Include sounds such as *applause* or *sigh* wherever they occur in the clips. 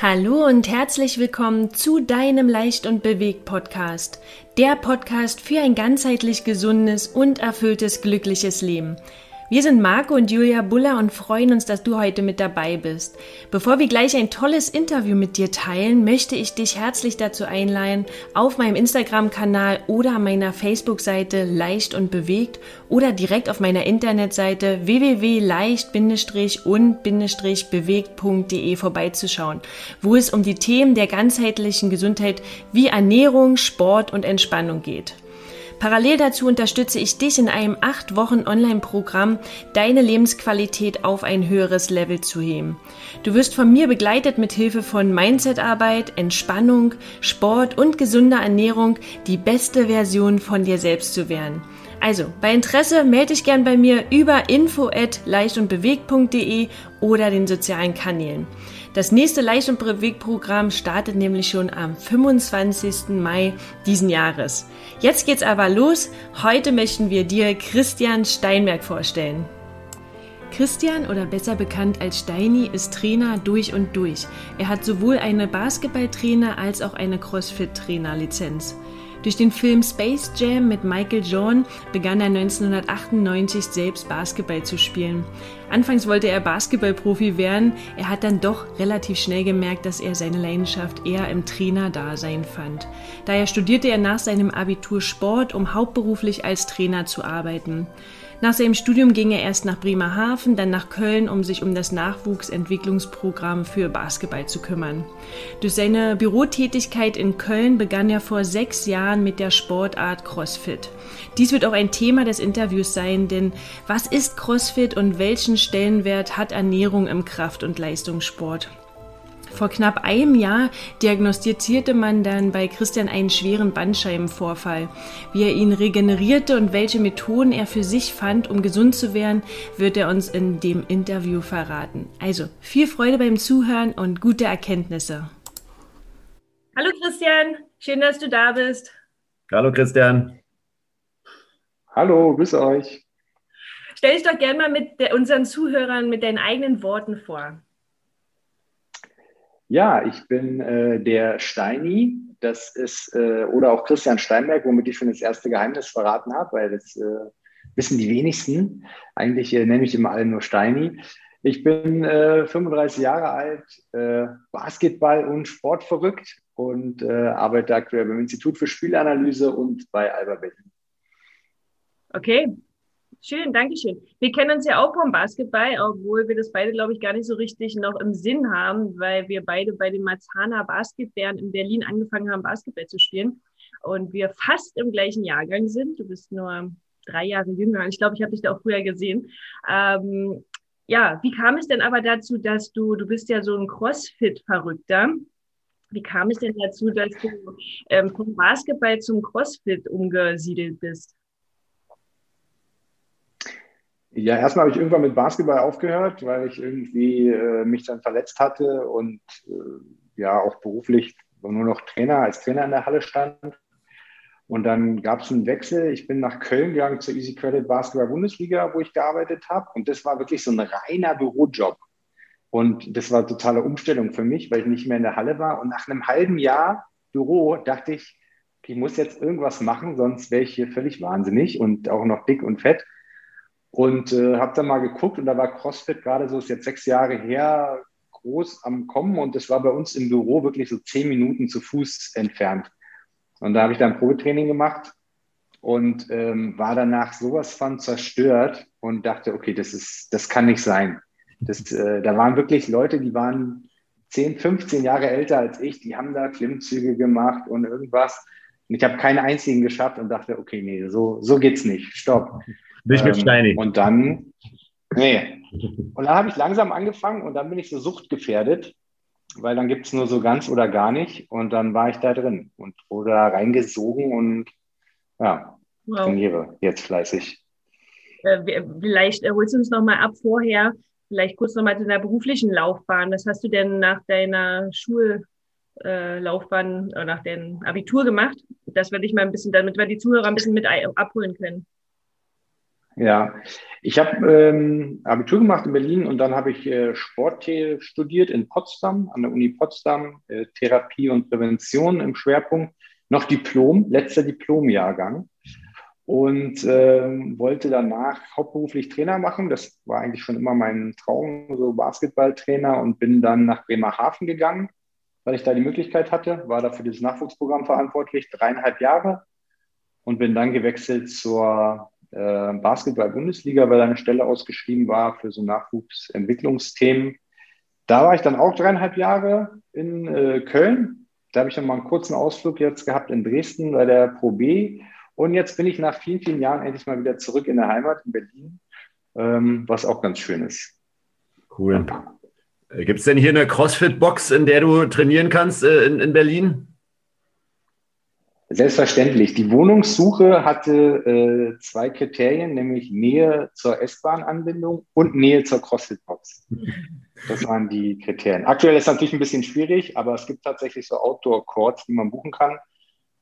Hallo und herzlich willkommen zu deinem Leicht und Bewegt Podcast. Der Podcast für ein ganzheitlich gesundes und erfülltes glückliches Leben. Wir sind Marco und Julia Buller und freuen uns, dass du heute mit dabei bist. Bevor wir gleich ein tolles Interview mit dir teilen, möchte ich dich herzlich dazu einladen, auf meinem Instagram-Kanal oder meiner Facebook-Seite Leicht und Bewegt oder direkt auf meiner Internetseite www.leicht-und-bewegt.de vorbeizuschauen, wo es um die Themen der ganzheitlichen Gesundheit wie Ernährung, Sport und Entspannung geht. Parallel dazu unterstütze ich dich in einem acht Wochen Online-Programm, deine Lebensqualität auf ein höheres Level zu heben. Du wirst von mir begleitet mit Hilfe von Mindset-Arbeit, Entspannung, Sport und gesunder Ernährung, die beste Version von dir selbst zu werden. Also, bei Interesse melde dich gern bei mir über info at leichtundbewegt.de oder den sozialen Kanälen. Das nächste Leicht- und Bewegprogramm startet nämlich schon am 25. Mai diesen Jahres. Jetzt geht's aber los. Heute möchten wir dir Christian Steinberg vorstellen. Christian oder besser bekannt als Steini ist Trainer durch und durch. Er hat sowohl eine Basketballtrainer als auch eine Crossfit-Trainer-Lizenz. Durch den Film Space Jam mit Michael Jordan begann er 1998 selbst Basketball zu spielen. Anfangs wollte er Basketballprofi werden, er hat dann doch relativ schnell gemerkt, dass er seine Leidenschaft eher im Trainerdasein fand. Daher studierte er nach seinem Abitur Sport, um hauptberuflich als Trainer zu arbeiten. Nach seinem Studium ging er erst nach Bremerhaven, dann nach Köln, um sich um das Nachwuchsentwicklungsprogramm für Basketball zu kümmern. Durch seine Bürotätigkeit in Köln begann er vor sechs Jahren mit der Sportart CrossFit. Dies wird auch ein Thema des Interviews sein, denn was ist CrossFit und welchen Stellenwert hat Ernährung im Kraft- und Leistungssport? Vor knapp einem Jahr diagnostizierte man dann bei Christian einen schweren Bandscheibenvorfall. Wie er ihn regenerierte und welche Methoden er für sich fand, um gesund zu werden, wird er uns in dem Interview verraten. Also viel Freude beim Zuhören und gute Erkenntnisse. Hallo Christian, schön, dass du da bist. Hallo Christian. Hallo, grüße euch. Stell dich doch gerne mal mit unseren Zuhörern mit deinen eigenen Worten vor. Ja, ich bin äh, der Steini. Das ist, äh, oder auch Christian Steinberg, womit ich schon das erste Geheimnis verraten habe, weil das äh, wissen die wenigsten. Eigentlich äh, nenne ich immer alle nur Steini. Ich bin 35 äh, Jahre alt, äh, Basketball- und Sport verrückt und arbeite aktuell beim Institut für Spielanalyse und bei Alba Berlin. Okay, Schön, danke schön. Wir kennen uns ja auch vom Basketball, obwohl wir das beide, glaube ich, gar nicht so richtig noch im Sinn haben, weil wir beide bei den Marzahner Basketbären in Berlin angefangen haben, Basketball zu spielen. Und wir fast im gleichen Jahrgang sind. Du bist nur drei Jahre jünger. Ich glaube, ich habe dich da auch früher gesehen. Ähm, ja, wie kam es denn aber dazu, dass du, du bist ja so ein Crossfit-Verrückter. Wie kam es denn dazu, dass du ähm, vom Basketball zum Crossfit umgesiedelt bist? Ja, erstmal habe ich irgendwann mit Basketball aufgehört, weil ich irgendwie äh, mich dann verletzt hatte und äh, ja auch beruflich nur noch Trainer, als Trainer in der Halle stand. Und dann gab es einen Wechsel. Ich bin nach Köln gegangen zur Easy Credit Basketball Bundesliga, wo ich gearbeitet habe. Und das war wirklich so ein reiner Bürojob. Und das war totale Umstellung für mich, weil ich nicht mehr in der Halle war. Und nach einem halben Jahr Büro dachte ich, ich muss jetzt irgendwas machen, sonst wäre ich hier völlig wahnsinnig und auch noch dick und fett. Und äh, habe dann mal geguckt und da war CrossFit gerade so, ist jetzt sechs Jahre her, groß am Kommen und das war bei uns im Büro wirklich so zehn Minuten zu Fuß entfernt. Und da habe ich dann Probetraining gemacht und ähm, war danach sowas von zerstört und dachte, okay, das ist, das kann nicht sein. Das, äh, da waren wirklich Leute, die waren 10, 15 Jahre älter als ich, die haben da Klimmzüge gemacht und irgendwas. Und ich habe keinen einzigen geschafft und dachte, okay, nee, so, so geht's nicht. Stopp. Nicht mit ähm, Steini. Und dann, nee. Und dann habe ich langsam angefangen und dann bin ich so suchtgefährdet, weil dann gibt es nur so ganz oder gar nicht. Und dann war ich da drin und wurde da reingesogen und ja, wow. trainiere jetzt fleißig. Äh, vielleicht äh, holst du uns nochmal ab vorher, vielleicht kurz nochmal zu deiner beruflichen Laufbahn. Was hast du denn nach deiner Schullaufbahn oder nach deinem Abitur gemacht? Das werde ich mal ein bisschen, damit wir die Zuhörer ein bisschen mit abholen können. Ja, ich habe ähm, Abitur gemacht in Berlin und dann habe ich äh, Sport studiert in Potsdam, an der Uni Potsdam, äh, Therapie und Prävention im Schwerpunkt, noch Diplom, letzter Diplomjahrgang. Und ähm, wollte danach hauptberuflich Trainer machen. Das war eigentlich schon immer mein Traum, so Basketballtrainer und bin dann nach Bremerhaven gegangen, weil ich da die Möglichkeit hatte, war da für dieses Nachwuchsprogramm verantwortlich, dreieinhalb Jahre und bin dann gewechselt zur äh, Basketball-Bundesliga, weil eine Stelle ausgeschrieben war für so Nachwuchsentwicklungsthemen. Da war ich dann auch dreieinhalb Jahre in äh, Köln. Da habe ich dann mal einen kurzen Ausflug jetzt gehabt in Dresden bei der Pro B. Und jetzt bin ich nach vielen, vielen Jahren endlich mal wieder zurück in der Heimat in Berlin, ähm, was auch ganz schön ist. Cool. Äh, Gibt es denn hier eine CrossFit-Box, in der du trainieren kannst äh, in, in Berlin? Selbstverständlich. Die Wohnungssuche hatte äh, zwei Kriterien, nämlich Nähe zur S-Bahn-Anbindung und Nähe zur CrossFit-Box. Das waren die Kriterien. Aktuell ist es natürlich ein bisschen schwierig, aber es gibt tatsächlich so Outdoor-Courts, die man buchen kann.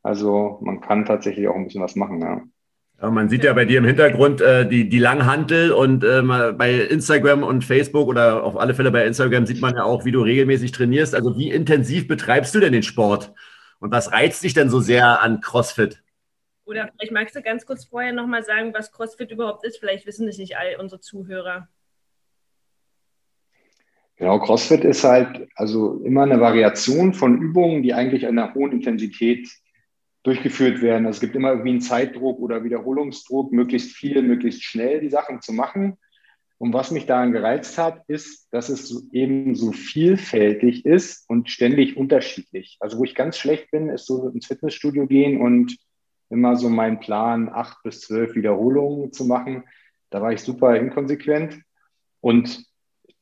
Also man kann tatsächlich auch ein bisschen was machen, ja. Ja, man sieht ja bei dir im Hintergrund äh, die, die Langhantel und äh, bei Instagram und Facebook oder auf alle Fälle bei Instagram sieht man ja auch, wie du regelmäßig trainierst. Also wie intensiv betreibst du denn den Sport? Und was reizt dich denn so sehr an CrossFit? Oder vielleicht magst du ganz kurz vorher nochmal sagen, was CrossFit überhaupt ist. Vielleicht wissen das nicht all unsere Zuhörer. Genau, CrossFit ist halt also immer eine Variation von Übungen, die eigentlich an einer hohen Intensität durchgeführt werden. Also es gibt immer irgendwie einen Zeitdruck oder Wiederholungsdruck, möglichst viel, möglichst schnell die Sachen zu machen. Und was mich daran gereizt hat, ist, dass es eben so vielfältig ist und ständig unterschiedlich. Also wo ich ganz schlecht bin, ist so ins Fitnessstudio gehen und immer so meinen Plan, acht bis zwölf Wiederholungen zu machen. Da war ich super inkonsequent. Und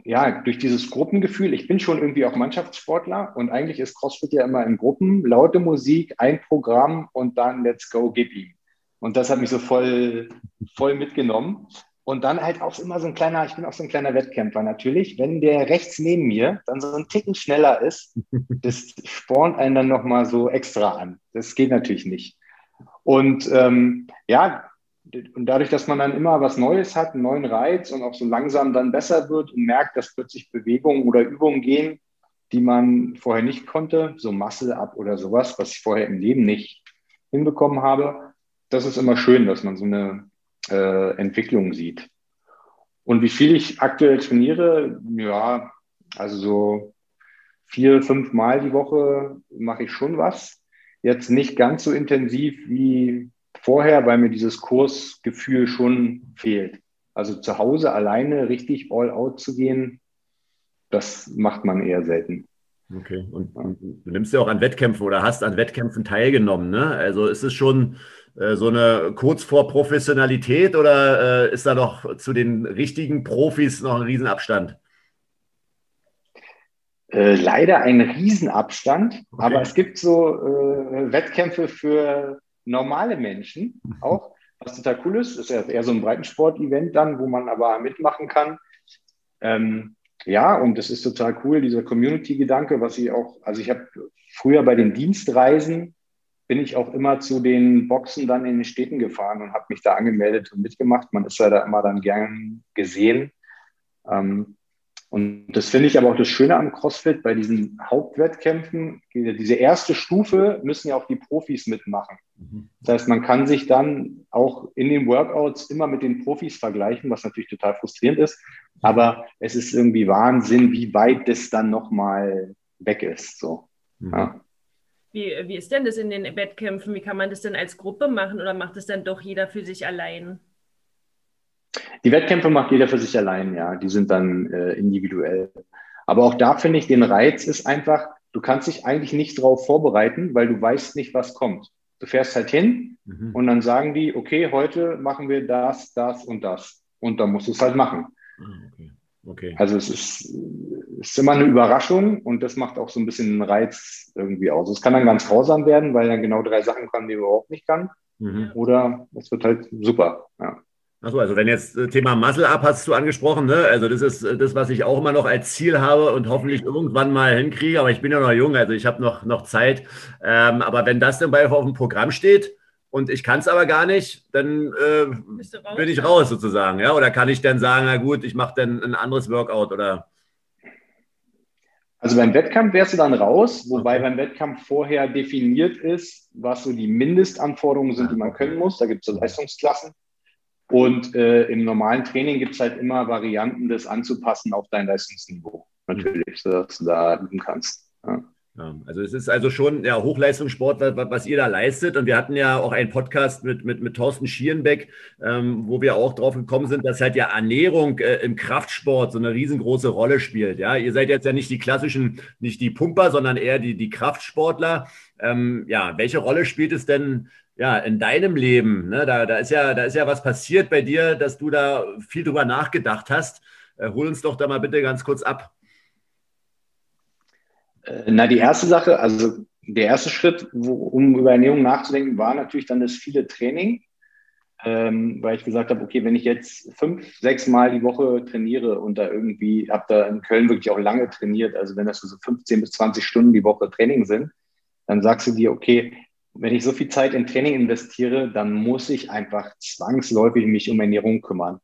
ja, durch dieses Gruppengefühl, ich bin schon irgendwie auch Mannschaftssportler und eigentlich ist CrossFit ja immer in Gruppen, laute Musik, ein Programm und dann let's go, gib ihm. Und das hat mich so voll, voll mitgenommen. Und dann halt auch immer so ein kleiner, ich bin auch so ein kleiner Wettkämpfer natürlich. Wenn der rechts neben mir dann so ein Ticken schneller ist, *laughs* das spornt einen dann nochmal so extra an. Das geht natürlich nicht. Und ähm, ja, und dadurch, dass man dann immer was Neues hat, einen neuen Reiz und auch so langsam dann besser wird und merkt, dass plötzlich Bewegungen oder Übungen gehen, die man vorher nicht konnte, so Muscle up oder sowas, was ich vorher im Leben nicht hinbekommen habe, das ist immer schön, dass man so eine äh, Entwicklung sieht. Und wie viel ich aktuell trainiere, ja, also so vier, fünf Mal die Woche mache ich schon was. Jetzt nicht ganz so intensiv wie vorher, weil mir dieses Kursgefühl schon fehlt. Also zu Hause alleine richtig all out zu gehen, das macht man eher selten. Okay, und, du nimmst ja auch an Wettkämpfen oder hast an Wettkämpfen teilgenommen, ne? Also ist es schon so eine kurz vor Professionalität oder äh, ist da noch zu den richtigen Profis noch ein Riesenabstand? Äh, leider ein Riesenabstand, okay. aber es gibt so äh, Wettkämpfe für normale Menschen auch, was total cool ist. Das ist ja eher so ein Breitensport-Event dann, wo man aber mitmachen kann. Ähm, ja, und das ist total cool, dieser Community-Gedanke, was ich auch, also ich habe früher bei den Dienstreisen bin ich auch immer zu den Boxen dann in den Städten gefahren und habe mich da angemeldet und mitgemacht. Man ist ja da immer dann gern gesehen. Ähm, und das finde ich aber auch das Schöne am CrossFit bei diesen Hauptwettkämpfen. Diese erste Stufe müssen ja auch die Profis mitmachen. Mhm. Das heißt, man kann sich dann auch in den Workouts immer mit den Profis vergleichen, was natürlich total frustrierend ist. Aber es ist irgendwie Wahnsinn, wie weit das dann nochmal weg ist. So. Mhm. Ja. Wie, wie ist denn das in den Wettkämpfen? Wie kann man das denn als Gruppe machen oder macht es dann doch jeder für sich allein? Die Wettkämpfe macht jeder für sich allein, ja. Die sind dann äh, individuell. Aber auch da finde ich, den Reiz ist einfach, du kannst dich eigentlich nicht darauf vorbereiten, weil du weißt nicht, was kommt. Du fährst halt hin mhm. und dann sagen die, okay, heute machen wir das, das und das. Und dann musst du es halt machen. Ah, okay. Okay. Also es ist, ist immer eine Überraschung und das macht auch so ein bisschen den Reiz irgendwie aus. Es kann dann ganz grausam werden, weil dann genau drei Sachen kann, die überhaupt nicht kann. Mhm. Oder es wird halt super. Ja. Achso, also wenn jetzt äh, Thema Muscle Up hast du angesprochen, ne? Also das ist äh, das, was ich auch immer noch als Ziel habe und hoffentlich irgendwann mal hinkriege. Aber ich bin ja noch jung, also ich habe noch, noch Zeit. Ähm, aber wenn das dann bei auf dem Programm steht und ich kann es aber gar nicht, dann äh, bin ich raus sozusagen. Ja? Oder kann ich dann sagen, na gut, ich mache dann ein anderes Workout oder? Also beim Wettkampf wärst du dann raus, wobei okay. beim Wettkampf vorher definiert ist, was so die Mindestanforderungen sind, die man können muss. Da gibt es so Leistungsklassen. Und äh, im normalen Training gibt es halt immer Varianten, das anzupassen auf dein Leistungsniveau. Natürlich, sodass du da üben kannst. Ja. Ja, also es ist also schon ja, Hochleistungssport, was, was, ihr da leistet. Und wir hatten ja auch einen Podcast mit, mit, mit Thorsten Schierenbeck, ähm, wo wir auch drauf gekommen sind, dass halt ja Ernährung äh, im Kraftsport so eine riesengroße Rolle spielt. Ja, ihr seid jetzt ja nicht die klassischen, nicht die Pumper, sondern eher die, die Kraftsportler. Ähm, ja, welche Rolle spielt es denn ja, in deinem Leben? Ne? Da, da, ist ja, da ist ja was passiert bei dir, dass du da viel drüber nachgedacht hast. Äh, hol uns doch da mal bitte ganz kurz ab. Äh, na, die erste Sache, also der erste Schritt, wo, um über Ernährung nachzudenken, war natürlich dann das viele Training, ähm, weil ich gesagt habe, okay, wenn ich jetzt fünf, sechs Mal die Woche trainiere und da irgendwie, habe da in Köln wirklich auch lange trainiert, also wenn das so 15 bis 20 Stunden die Woche Training sind, dann sagst du dir, okay, wenn ich so viel Zeit in Training investiere, dann muss ich einfach zwangsläufig mich um Ernährung kümmern.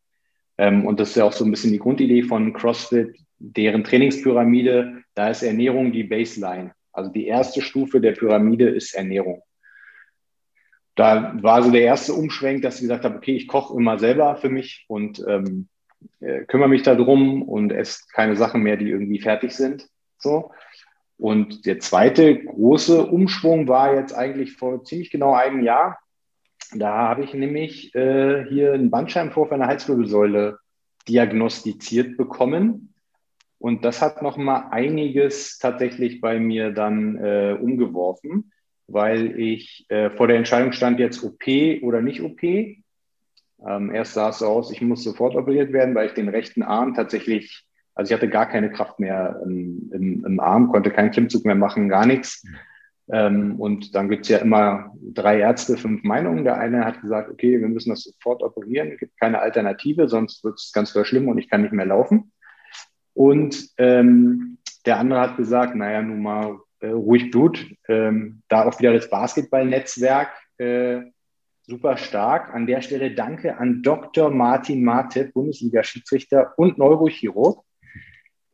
Ähm, und das ist ja auch so ein bisschen die Grundidee von CrossFit, deren Trainingspyramide, da ist Ernährung die Baseline. Also die erste Stufe der Pyramide ist Ernährung. Da war so der erste Umschwenk, dass ich gesagt habe, okay, ich koche immer selber für mich und ähm, äh, kümmere mich darum und esse keine Sachen mehr, die irgendwie fertig sind. So. Und der zweite große Umschwung war jetzt eigentlich vor ziemlich genau einem Jahr. Da habe ich nämlich äh, hier einen Bandscheibenvorfall in der Halswirbelsäule diagnostiziert bekommen. Und das hat nochmal einiges tatsächlich bei mir dann äh, umgeworfen, weil ich äh, vor der Entscheidung stand, jetzt OP oder nicht OP. Ähm, erst sah es so aus, ich muss sofort operiert werden, weil ich den rechten Arm tatsächlich, also ich hatte gar keine Kraft mehr im, im, im Arm, konnte keinen Klimmzug mehr machen, gar nichts. Ähm, und dann gibt es ja immer drei Ärzte, fünf Meinungen. Der eine hat gesagt, okay, wir müssen das sofort operieren, es gibt keine Alternative, sonst wird es ganz schlimm und ich kann nicht mehr laufen. Und ähm, der andere hat gesagt, naja, nun mal äh, ruhig Blut. Ähm, da auch wieder das Basketballnetzwerk äh, super stark. An der Stelle danke an Dr. Martin Martet, Bundesliga-Schiedsrichter und Neurochirurg.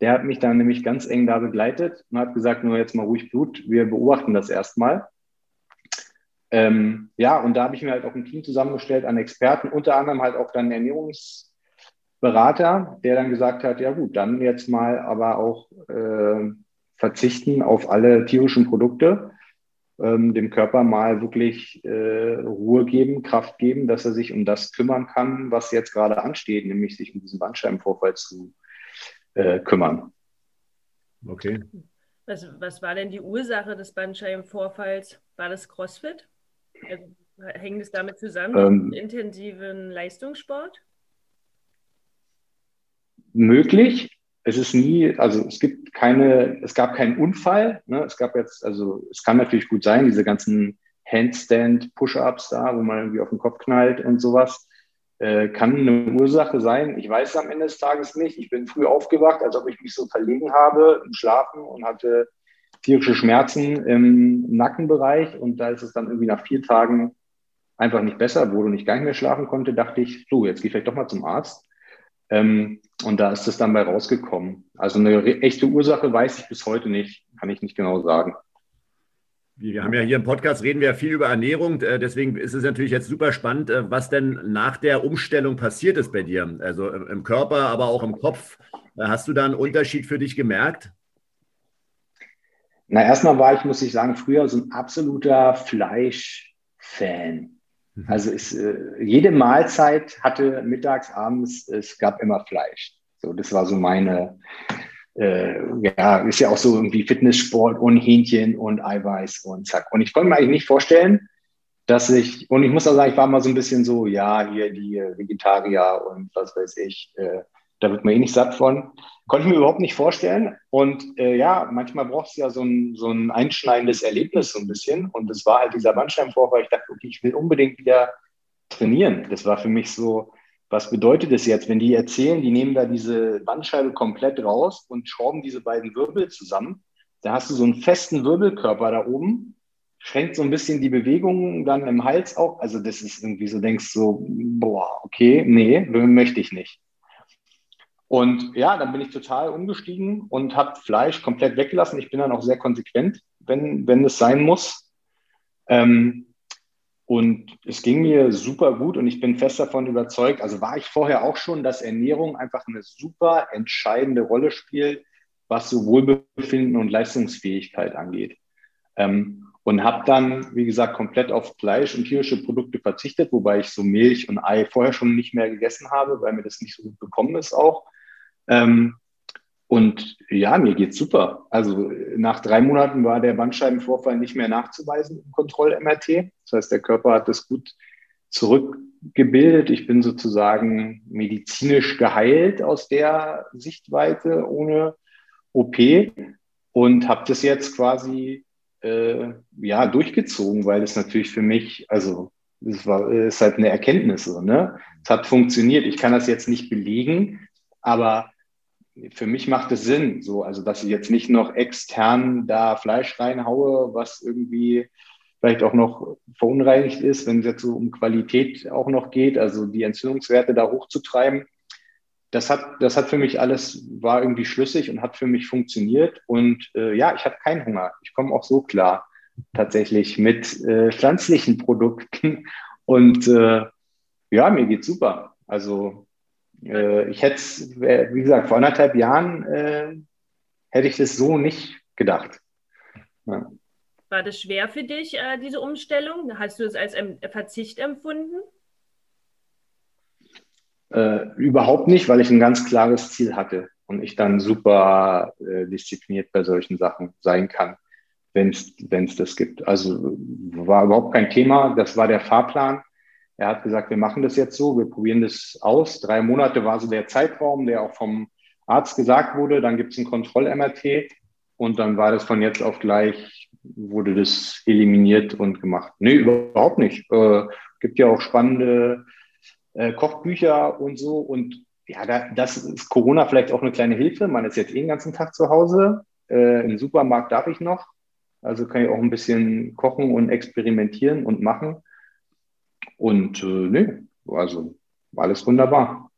Der hat mich dann nämlich ganz eng da begleitet und hat gesagt, nur jetzt mal ruhig Blut, wir beobachten das erstmal. Ähm, ja, und da habe ich mir halt auch ein Team zusammengestellt an Experten, unter anderem halt auch dann Ernährungs- Berater, der dann gesagt hat, ja gut, dann jetzt mal aber auch äh, verzichten auf alle tierischen Produkte, ähm, dem Körper mal wirklich äh, Ruhe geben, Kraft geben, dass er sich um das kümmern kann, was jetzt gerade ansteht, nämlich sich um diesen Bandscheibenvorfall zu äh, kümmern. Okay. Was, was war denn die Ursache des Bandscheibenvorfalls? War das CrossFit? Also, hängt es damit zusammen, ähm, intensiven Leistungssport? Möglich. Es ist nie, also es gibt keine, es gab keinen Unfall. Ne? Es gab jetzt, also es kann natürlich gut sein, diese ganzen Handstand, Push-ups da, wo man irgendwie auf den Kopf knallt und sowas, äh, kann eine Ursache sein. Ich weiß es am Ende des Tages nicht. Ich bin früh aufgewacht, als ob ich mich so verlegen habe im Schlafen und hatte tierische Schmerzen im Nackenbereich und da ist es dann irgendwie nach vier Tagen einfach nicht besser wurde und ich gar nicht mehr schlafen konnte, dachte ich, so, jetzt gehe ich vielleicht doch mal zum Arzt. Ähm, und da ist es dann bei rausgekommen. Also eine echte Ursache weiß ich bis heute nicht, kann ich nicht genau sagen. Wir haben ja hier im Podcast reden wir viel über Ernährung, äh, deswegen ist es natürlich jetzt super spannend, äh, was denn nach der Umstellung passiert ist bei dir. Also im Körper, aber auch im Kopf. Äh, hast du da einen Unterschied für dich gemerkt? Na, erstmal war ich, muss ich sagen, früher so ein absoluter Fleischfan. Mhm. Also es, äh, jede Mahlzeit hatte mittags, abends, es gab immer Fleisch. So, das war so meine, äh, ja, ist ja auch so irgendwie Fitnesssport und Hähnchen und Eiweiß und zack. Und ich konnte mir eigentlich nicht vorstellen, dass ich, und ich muss auch sagen, ich war mal so ein bisschen so, ja, hier die Vegetarier und was weiß ich, äh, da wird man eh nicht satt von. Konnte ich mir überhaupt nicht vorstellen. Und äh, ja, manchmal braucht es ja so ein, so ein einschneidendes Erlebnis so ein bisschen. Und das war halt dieser Bandscheibenvorfall. Ich dachte, okay, ich will unbedingt wieder trainieren. Das war für mich so, was bedeutet das jetzt, wenn die erzählen, die nehmen da diese Bandscheibe komplett raus und schrauben diese beiden Wirbel zusammen. Da hast du so einen festen Wirbelkörper da oben schränkt so ein bisschen die Bewegung dann im Hals auch. Also das ist irgendwie so, denkst so, boah, okay, nee, möchte ich nicht. Und ja, dann bin ich total umgestiegen und habe Fleisch komplett weggelassen. Ich bin dann auch sehr konsequent, wenn, wenn es sein muss. Ähm, und es ging mir super gut und ich bin fest davon überzeugt, also war ich vorher auch schon, dass Ernährung einfach eine super entscheidende Rolle spielt, was so Wohlbefinden und Leistungsfähigkeit angeht. Ähm, und habe dann, wie gesagt, komplett auf Fleisch und tierische Produkte verzichtet, wobei ich so Milch und Ei vorher schon nicht mehr gegessen habe, weil mir das nicht so gut bekommen ist auch. Ähm, und ja, mir geht's super. Also nach drei Monaten war der Bandscheibenvorfall nicht mehr nachzuweisen im Kontroll-MRT. Das heißt, der Körper hat das gut zurückgebildet. Ich bin sozusagen medizinisch geheilt aus der Sichtweite ohne OP und habe das jetzt quasi äh, ja durchgezogen, weil es natürlich für mich, also es war ist halt eine Erkenntnis so, ne? Es hat funktioniert. Ich kann das jetzt nicht belegen, aber für mich macht es Sinn, so, also dass ich jetzt nicht noch extern da Fleisch reinhaue, was irgendwie vielleicht auch noch verunreinigt ist, wenn es jetzt so um Qualität auch noch geht, also die Entzündungswerte da hochzutreiben. Das hat, das hat für mich alles, war irgendwie schlüssig und hat für mich funktioniert. Und äh, ja, ich habe keinen Hunger. Ich komme auch so klar tatsächlich mit äh, pflanzlichen Produkten. Und äh, ja, mir geht's super. Also äh, ich hätte, wie gesagt, vor anderthalb Jahren äh, hätte ich das so nicht gedacht. Ja. War das schwer für dich, äh, diese Umstellung? Hast du es als ein Verzicht empfunden? Äh, überhaupt nicht, weil ich ein ganz klares Ziel hatte und ich dann super äh, diszipliniert bei solchen Sachen sein kann, wenn es das gibt. Also war überhaupt kein Thema. Das war der Fahrplan. Er hat gesagt, wir machen das jetzt so, wir probieren das aus. Drei Monate war so der Zeitraum, der auch vom Arzt gesagt wurde. Dann gibt es ein Kontroll-MRT und dann war das von jetzt auf gleich, wurde das eliminiert und gemacht. Nee, überhaupt nicht. Äh, gibt ja auch spannende äh, Kochbücher und so. Und ja, da, das ist Corona vielleicht auch eine kleine Hilfe. Man ist jetzt eh den ganzen Tag zu Hause. Äh, Im Supermarkt darf ich noch. Also kann ich auch ein bisschen kochen und experimentieren und machen. Und äh, nee, also alles wunderbar.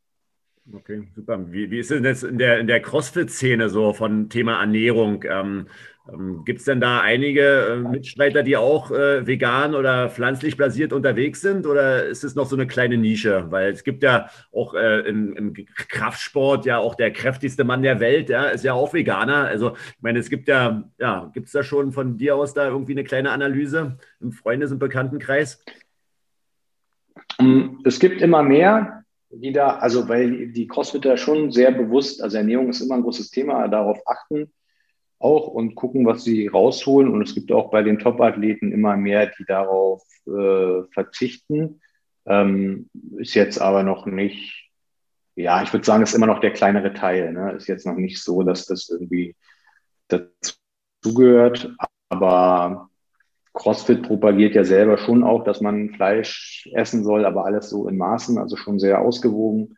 Okay, super. Wie, wie ist denn das in der, in der CrossFit-Szene so von Thema Ernährung? Ähm, ähm, Gibt es denn da einige äh, Mitstreiter, die auch äh, vegan oder pflanzlich basiert unterwegs sind? Oder ist es noch so eine kleine Nische? Weil es gibt ja auch äh, im, im, Kraftsport ja auch der kräftigste Mann der Welt, ja, ist ja auch Veganer. Also ich meine, es gibt ja, ja, gibt es da schon von dir aus da irgendwie eine kleine Analyse im Freundes- und Bekanntenkreis? Ähm, es gibt immer mehr, die da, also weil die Crossfitter schon sehr bewusst, also Ernährung ist immer ein großes Thema, darauf achten auch und gucken, was sie rausholen. Und es gibt auch bei den Top-Athleten immer mehr, die darauf äh, verzichten. Ähm, ist jetzt aber noch nicht, ja, ich würde sagen, ist immer noch der kleinere Teil. Ne? Ist jetzt noch nicht so, dass das irgendwie dazugehört. Aber CrossFit propagiert ja selber schon auch, dass man Fleisch essen soll, aber alles so in Maßen, also schon sehr ausgewogen.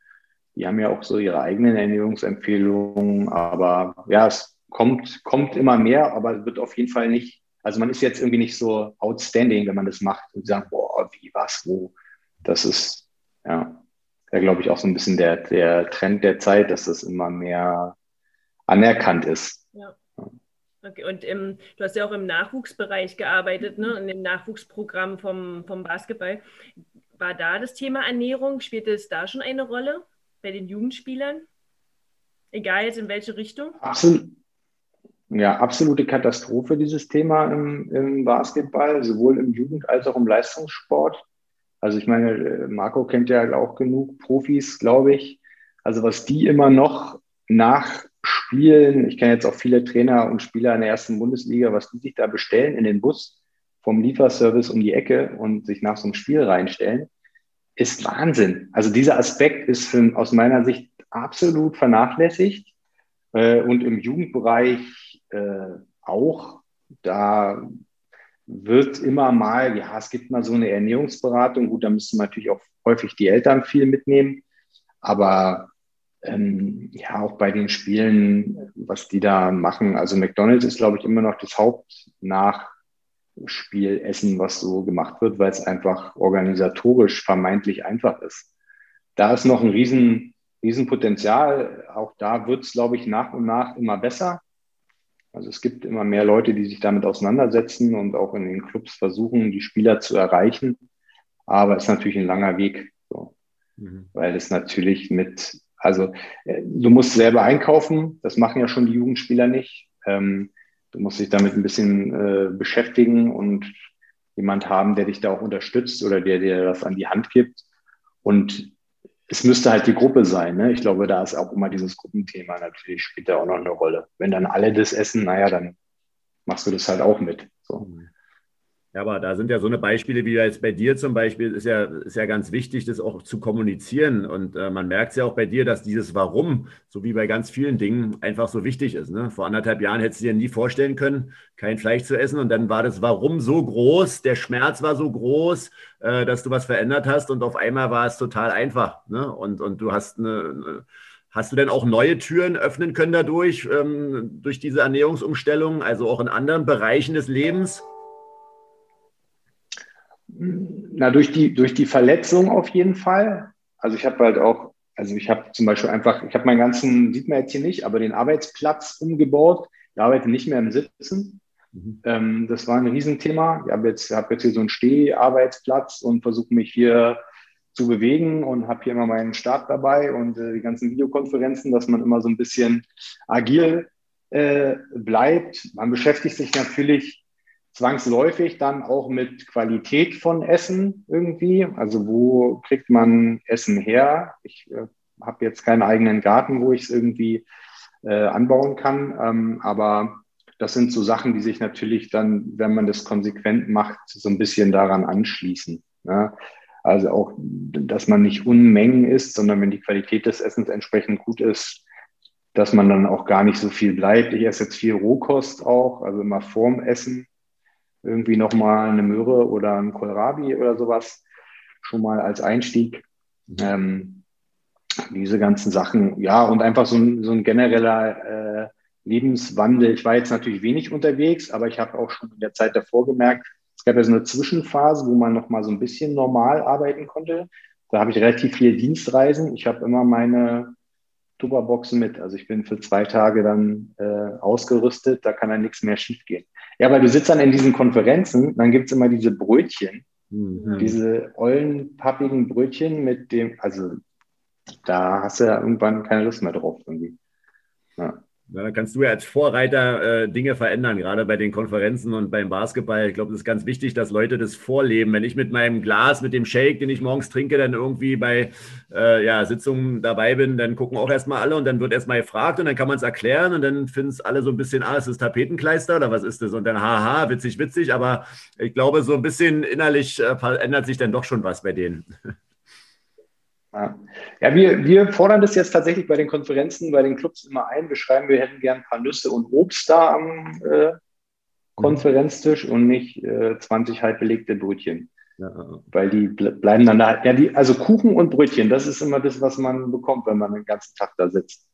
Die haben ja auch so ihre eigenen Ernährungsempfehlungen, aber ja, es kommt, kommt immer mehr, aber wird auf jeden Fall nicht, also man ist jetzt irgendwie nicht so outstanding, wenn man das macht und sagt, boah, wie, was, wo. Das ist, ja, ja glaube ich, auch so ein bisschen der, der Trend der Zeit, dass das immer mehr anerkannt ist. Ja. Okay, und im, du hast ja auch im Nachwuchsbereich gearbeitet, ne? in dem Nachwuchsprogramm vom, vom Basketball. War da das Thema Ernährung? Spielte es da schon eine Rolle bei den Jugendspielern? Egal jetzt in welche Richtung? Absolut. Ja, absolute Katastrophe, dieses Thema im, im Basketball, sowohl im Jugend- als auch im Leistungssport. Also ich meine, Marco kennt ja auch genug Profis, glaube ich. Also was die immer noch nach Spielen, ich kenne jetzt auch viele Trainer und Spieler in der ersten Bundesliga, was die sich da bestellen in den Bus vom Lieferservice um die Ecke und sich nach so einem Spiel reinstellen, ist Wahnsinn. Also dieser Aspekt ist für, aus meiner Sicht absolut vernachlässigt äh, und im Jugendbereich äh, auch. Da wird immer mal, ja, es gibt mal so eine Ernährungsberatung. Gut, da müssen natürlich auch häufig die Eltern viel mitnehmen. Aber ähm, ja, auch bei den Spielen, was die da machen. Also McDonald's ist, glaube ich, immer noch das Haupt nach Nachwuchsspielessen, was so gemacht wird, weil es einfach organisatorisch vermeintlich einfach ist. Da ist noch ein riesen, riesen Potenzial. Auch da wird es, glaube ich, nach und nach immer besser. Also es gibt immer mehr Leute, die sich damit auseinandersetzen und auch in den Clubs versuchen, die Spieler zu erreichen. Aber es ist natürlich ein langer Weg, so. mhm. weil es natürlich mit, also äh, du musst selber einkaufen, das machen ja schon die Jugendspieler nicht. Ähm, du musst dich damit ein bisschen äh, beschäftigen und jemand haben, der dich da auch unterstützt oder der dir das an die Hand gibt. Und es müsste halt die Gruppe sein. Ne? Ich glaube, da ist auch immer dieses Gruppenthema natürlich spielt da auch noch eine Rolle. Wenn dann alle das essen, naja, dann machst du das halt auch mit. So. Ja, aber da sind ja so eine Beispiele wie jetzt bei dir zum Beispiel, ist ja, ist ja ganz wichtig, das auch zu kommunizieren. Und äh, man merkt es ja auch bei dir, dass dieses Warum, so wie bei ganz vielen Dingen, einfach so wichtig ist. Ne? Vor anderthalb Jahren hättest du dir nie vorstellen können, kein Fleisch zu essen. Und dann war das Warum so groß, der Schmerz war so groß, äh, dass du was verändert hast. Und auf einmal war es total einfach. Ne? Und, und du hast eine Hast du denn auch neue Türen öffnen können dadurch, ähm, durch diese Ernährungsumstellung, also auch in anderen Bereichen des Lebens? Na, durch die, durch die Verletzung auf jeden Fall. Also ich habe halt auch, also ich habe zum Beispiel einfach, ich habe meinen ganzen, sieht man jetzt hier nicht, aber den Arbeitsplatz umgebaut. Ich arbeite nicht mehr im Sitzen. Mhm. Ähm, das war ein Riesenthema. Ich habe jetzt, hab jetzt hier so einen Steharbeitsplatz und versuche mich hier zu bewegen und habe hier immer meinen Start dabei und äh, die ganzen Videokonferenzen, dass man immer so ein bisschen agil äh, bleibt. Man beschäftigt sich natürlich zwangsläufig dann auch mit Qualität von Essen irgendwie. Also wo kriegt man Essen her? Ich äh, habe jetzt keinen eigenen Garten, wo ich es irgendwie äh, anbauen kann. Ähm, aber das sind so Sachen, die sich natürlich dann, wenn man das konsequent macht, so ein bisschen daran anschließen. Ne? Also auch, dass man nicht Unmengen isst, sondern wenn die Qualität des Essens entsprechend gut ist, dass man dann auch gar nicht so viel bleibt. Ich esse jetzt viel Rohkost auch, also immer vorm Essen irgendwie nochmal eine Möhre oder ein Kohlrabi oder sowas schon mal als Einstieg. Mhm. Ähm, diese ganzen Sachen, ja, und einfach so ein, so ein genereller äh, Lebenswandel. Ich war jetzt natürlich wenig unterwegs, aber ich habe auch schon in der Zeit davor gemerkt, es gab ja so eine Zwischenphase, wo man nochmal so ein bisschen normal arbeiten konnte. Da habe ich relativ viel Dienstreisen. Ich habe immer meine Tupperboxen mit. Also ich bin für zwei Tage dann äh, ausgerüstet, da kann dann nichts mehr schiefgehen. Ja, weil du sitzt dann in diesen Konferenzen, dann gibt es immer diese Brötchen, mhm. diese ollen, pappigen Brötchen mit dem, also da hast du ja irgendwann keine Lust mehr drauf irgendwie. Ja. Da kannst du ja als Vorreiter äh, Dinge verändern, gerade bei den Konferenzen und beim Basketball. Ich glaube, es ist ganz wichtig, dass Leute das vorleben. Wenn ich mit meinem Glas, mit dem Shake, den ich morgens trinke, dann irgendwie bei äh, ja, Sitzungen dabei bin, dann gucken auch erstmal alle und dann wird erstmal gefragt und dann kann man es erklären und dann finden es alle so ein bisschen, ah, ist das Tapetenkleister oder was ist das? Und dann, haha, witzig, witzig. Aber ich glaube, so ein bisschen innerlich äh, ändert sich dann doch schon was bei denen. *laughs* Ja, ja wir, wir fordern das jetzt tatsächlich bei den Konferenzen, bei den Clubs immer ein. Wir schreiben, wir hätten gern ein paar Nüsse und Obst da am äh, Konferenztisch und nicht äh, 20 halb belegte Brötchen. Ja. Weil die bleiben dann da. Ja, die, also Kuchen und Brötchen, das ist immer das, was man bekommt, wenn man den ganzen Tag da sitzt.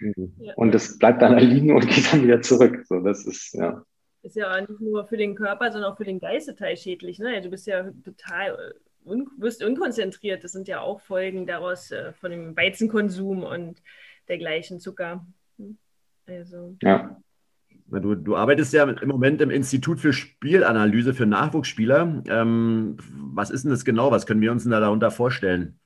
Mhm. Und das bleibt dann da liegen und geht dann wieder zurück. So, das ist, ja. Ist ja nicht nur für den Körper, sondern auch für den Geist total schädlich. Ne? Du bist ja total un, wirst unkonzentriert. Das sind ja auch Folgen daraus äh, von dem Weizenkonsum und dergleichen Zucker. Hm? Also. Ja. Du, du, arbeitest ja im Moment im Institut für Spielanalyse für Nachwuchsspieler. Ähm, was ist denn das genau? Was können wir uns denn da darunter vorstellen?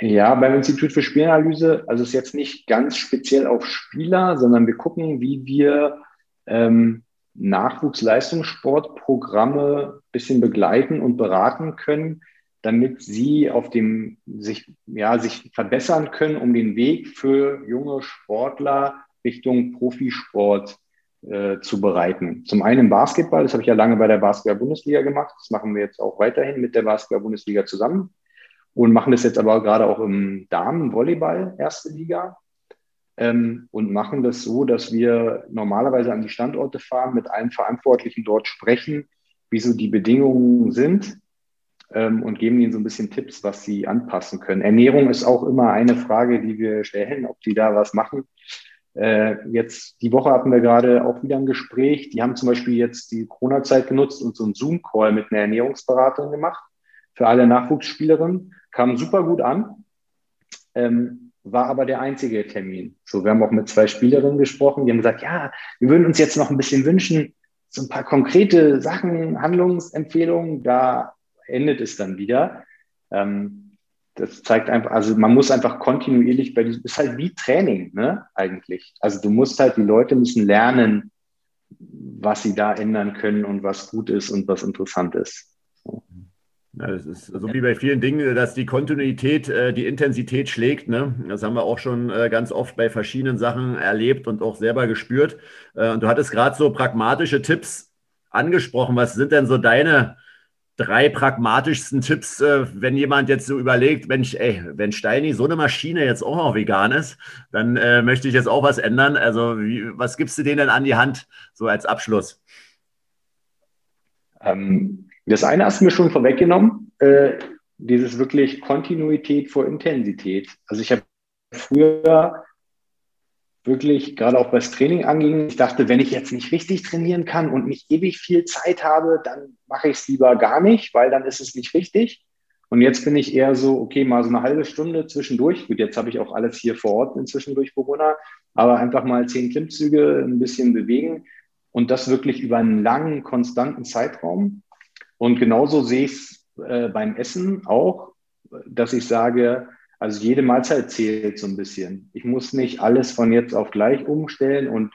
Ja, beim Institut für Spielanalyse, also ist jetzt nicht ganz speziell auf Spieler, sondern wir gucken, wie wir ähm, Nachwuchsleistungssportprogramme ein bisschen begleiten und beraten können, damit sie auf dem sich, ja, sich verbessern können, um den Weg für junge Sportler Richtung Profisport äh, zu bereiten. Zum einen im Basketball, das habe ich ja lange bei der Basketball-Bundesliga gemacht, das machen wir jetzt auch weiterhin mit der Basketball-Bundesliga zusammen und machen das jetzt aber gerade auch im Damen-Volleyball, erste Liga ähm, und machen das so, dass wir normalerweise an die Standorte fahren, mit allen Verantwortlichen dort sprechen, wie so die Bedingungen sind ähm, und geben ihnen so ein bisschen Tipps, was sie anpassen können. Ernährung ist auch immer eine Frage, die wir stellen, ob die da was machen. Äh, jetzt die Woche hatten wir gerade auch wieder ein Gespräch. Die haben zum Beispiel jetzt die Corona-Zeit genutzt und so einen Zoom-Call mit einer Ernährungsberaterin gemacht für alle Nachwuchsspielerinnen. Kam super gut an. Ähm, war aber der einzige Termin. So, wir haben auch mit zwei Spielerinnen gesprochen, die haben gesagt, ja, wir würden uns jetzt noch ein bisschen wünschen, so ein paar konkrete Sachen, Handlungsempfehlungen, da endet es dann wieder. Ähm, das zeigt einfach, also man muss einfach kontinuierlich bei diesem, ist halt wie Training, ne, eigentlich. Also du musst halt, die Leute müssen lernen, was sie da ändern können und was gut ist und was interessant ist. So. Ja, das ist so wie bei vielen Dingen, dass die Kontinuität äh, die Intensität schlägt. Ne? Das haben wir auch schon äh, ganz oft bei verschiedenen Sachen erlebt und auch selber gespürt. Äh, und du hattest gerade so pragmatische Tipps angesprochen. Was sind denn so deine drei pragmatischsten Tipps, äh, wenn jemand jetzt so überlegt, Mensch, ey, wenn Steini so eine Maschine jetzt auch noch vegan ist, dann äh, möchte ich jetzt auch was ändern. Also wie, was gibst du denen denn an die Hand, so als Abschluss? Ähm das eine hast du mir schon vorweggenommen, äh, dieses wirklich Kontinuität vor Intensität. Also ich habe früher wirklich, gerade auch was Training anging, ich dachte, wenn ich jetzt nicht richtig trainieren kann und nicht ewig viel Zeit habe, dann mache ich es lieber gar nicht, weil dann ist es nicht richtig. Und jetzt bin ich eher so, okay, mal so eine halbe Stunde zwischendurch. Gut, jetzt habe ich auch alles hier vor Ort inzwischen durch Corona, aber einfach mal zehn Klimmzüge, ein bisschen bewegen und das wirklich über einen langen, konstanten Zeitraum. Und genauso sehe ich es äh, beim Essen auch, dass ich sage, also jede Mahlzeit zählt so ein bisschen. Ich muss nicht alles von jetzt auf gleich umstellen. Und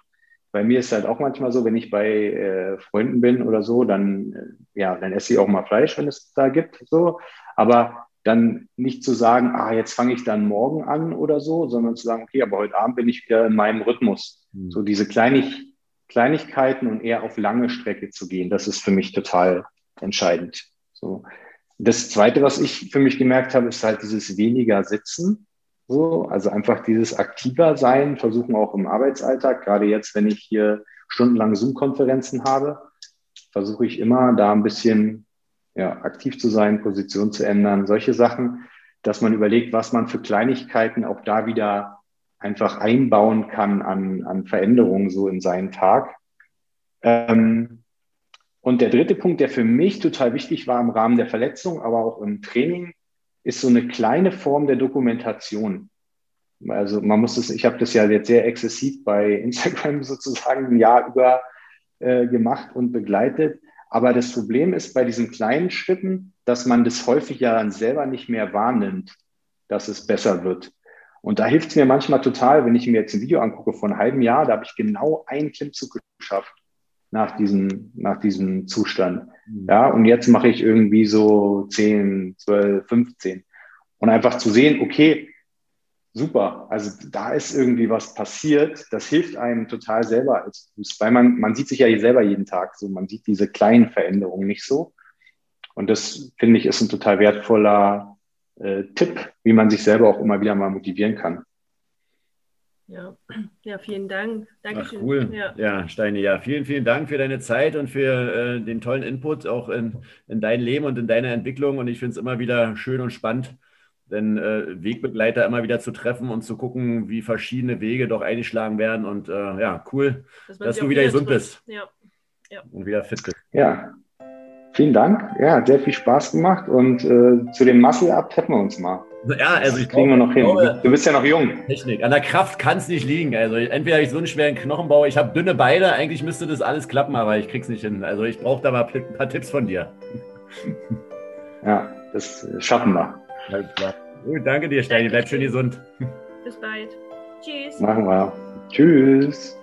bei mir ist halt auch manchmal so, wenn ich bei äh, Freunden bin oder so, dann, äh, ja, dann esse ich auch mal Fleisch, wenn es da gibt. So. Aber dann nicht zu sagen, ah, jetzt fange ich dann morgen an oder so, sondern zu sagen, okay, aber heute Abend bin ich wieder in meinem Rhythmus. Mhm. So diese Kleinig Kleinigkeiten und eher auf lange Strecke zu gehen, das ist für mich total entscheidend. So. Das Zweite, was ich für mich gemerkt habe, ist halt dieses weniger Sitzen. So, also einfach dieses aktiver sein, versuchen auch im Arbeitsalltag, gerade jetzt, wenn ich hier stundenlang Zoom-Konferenzen habe, versuche ich immer da ein bisschen ja, aktiv zu sein, Position zu ändern, solche Sachen, dass man überlegt, was man für Kleinigkeiten auch da wieder einfach einbauen kann an, an Veränderungen so in seinen Tag. Ähm, und der dritte Punkt, der für mich total wichtig war im Rahmen der Verletzung, aber auch im Training, ist so eine kleine Form der Dokumentation. Also man muss es, ich habe das ja jetzt sehr exzessiv bei *laughs* Instagram sozusagen ein Jahr über äh, gemacht und begleitet. Aber das Problem ist bei diesen kleinen Schritten, dass man das häufig ja dann selber nicht mehr wahrnimmt, dass es besser wird. Und da hilft es mir manchmal total, wenn ich mir jetzt ein Video angucke von einem halben Jahr, da habe ich genau einen Klimmzug geschafft nach diesem, nach diesem Zustand. Mhm. Ja, und jetzt mache ich irgendwie so 10, 12, 15. Und einfach zu sehen, okay, super, also da ist irgendwie was passiert, das hilft einem total selber als Fuß, weil man, man sieht sich ja selber jeden Tag so, man sieht diese kleinen Veränderungen nicht so. Und das finde ich ist ein total wertvoller äh, Tipp, wie man sich selber auch immer wieder mal motivieren kann. Ja, *clears throat* ja vielen Dank. Dankeschön. Ach, cool. Ja. ja, Steini, ja, vielen, vielen Dank für deine Zeit und für äh, den tollen Input auch in, in dein Leben und in deine Entwicklung. Und ich finde es immer wieder schön und spannend, den äh, Wegbegleiter immer wieder zu treffen und zu gucken, wie verschiedene Wege doch eingeschlagen werden. Und äh, ja, cool, dass, dass du wieder gesund bist. Ja. ja. Und wieder fit bist. Ja, vielen Dank. Ja, hat sehr viel Spaß gemacht. Und äh, zu dem Muscle-Up treffen wir uns mal. Ja, also ich kriegen wir noch hin. du bist ja noch jung. Technik. An der Kraft kann es nicht liegen. Also entweder habe ich so einen schweren Knochenbau, ich habe dünne Beine, eigentlich müsste das alles klappen, aber ich krieg's nicht hin. Also ich brauche da mal ein paar Tipps von dir. *laughs* Ja, das schaffen wir. Alles klar. Gut, danke dir, Steini. Bleib schön gesund. Bis bald. Tschüss. Machen wir. Tschüss.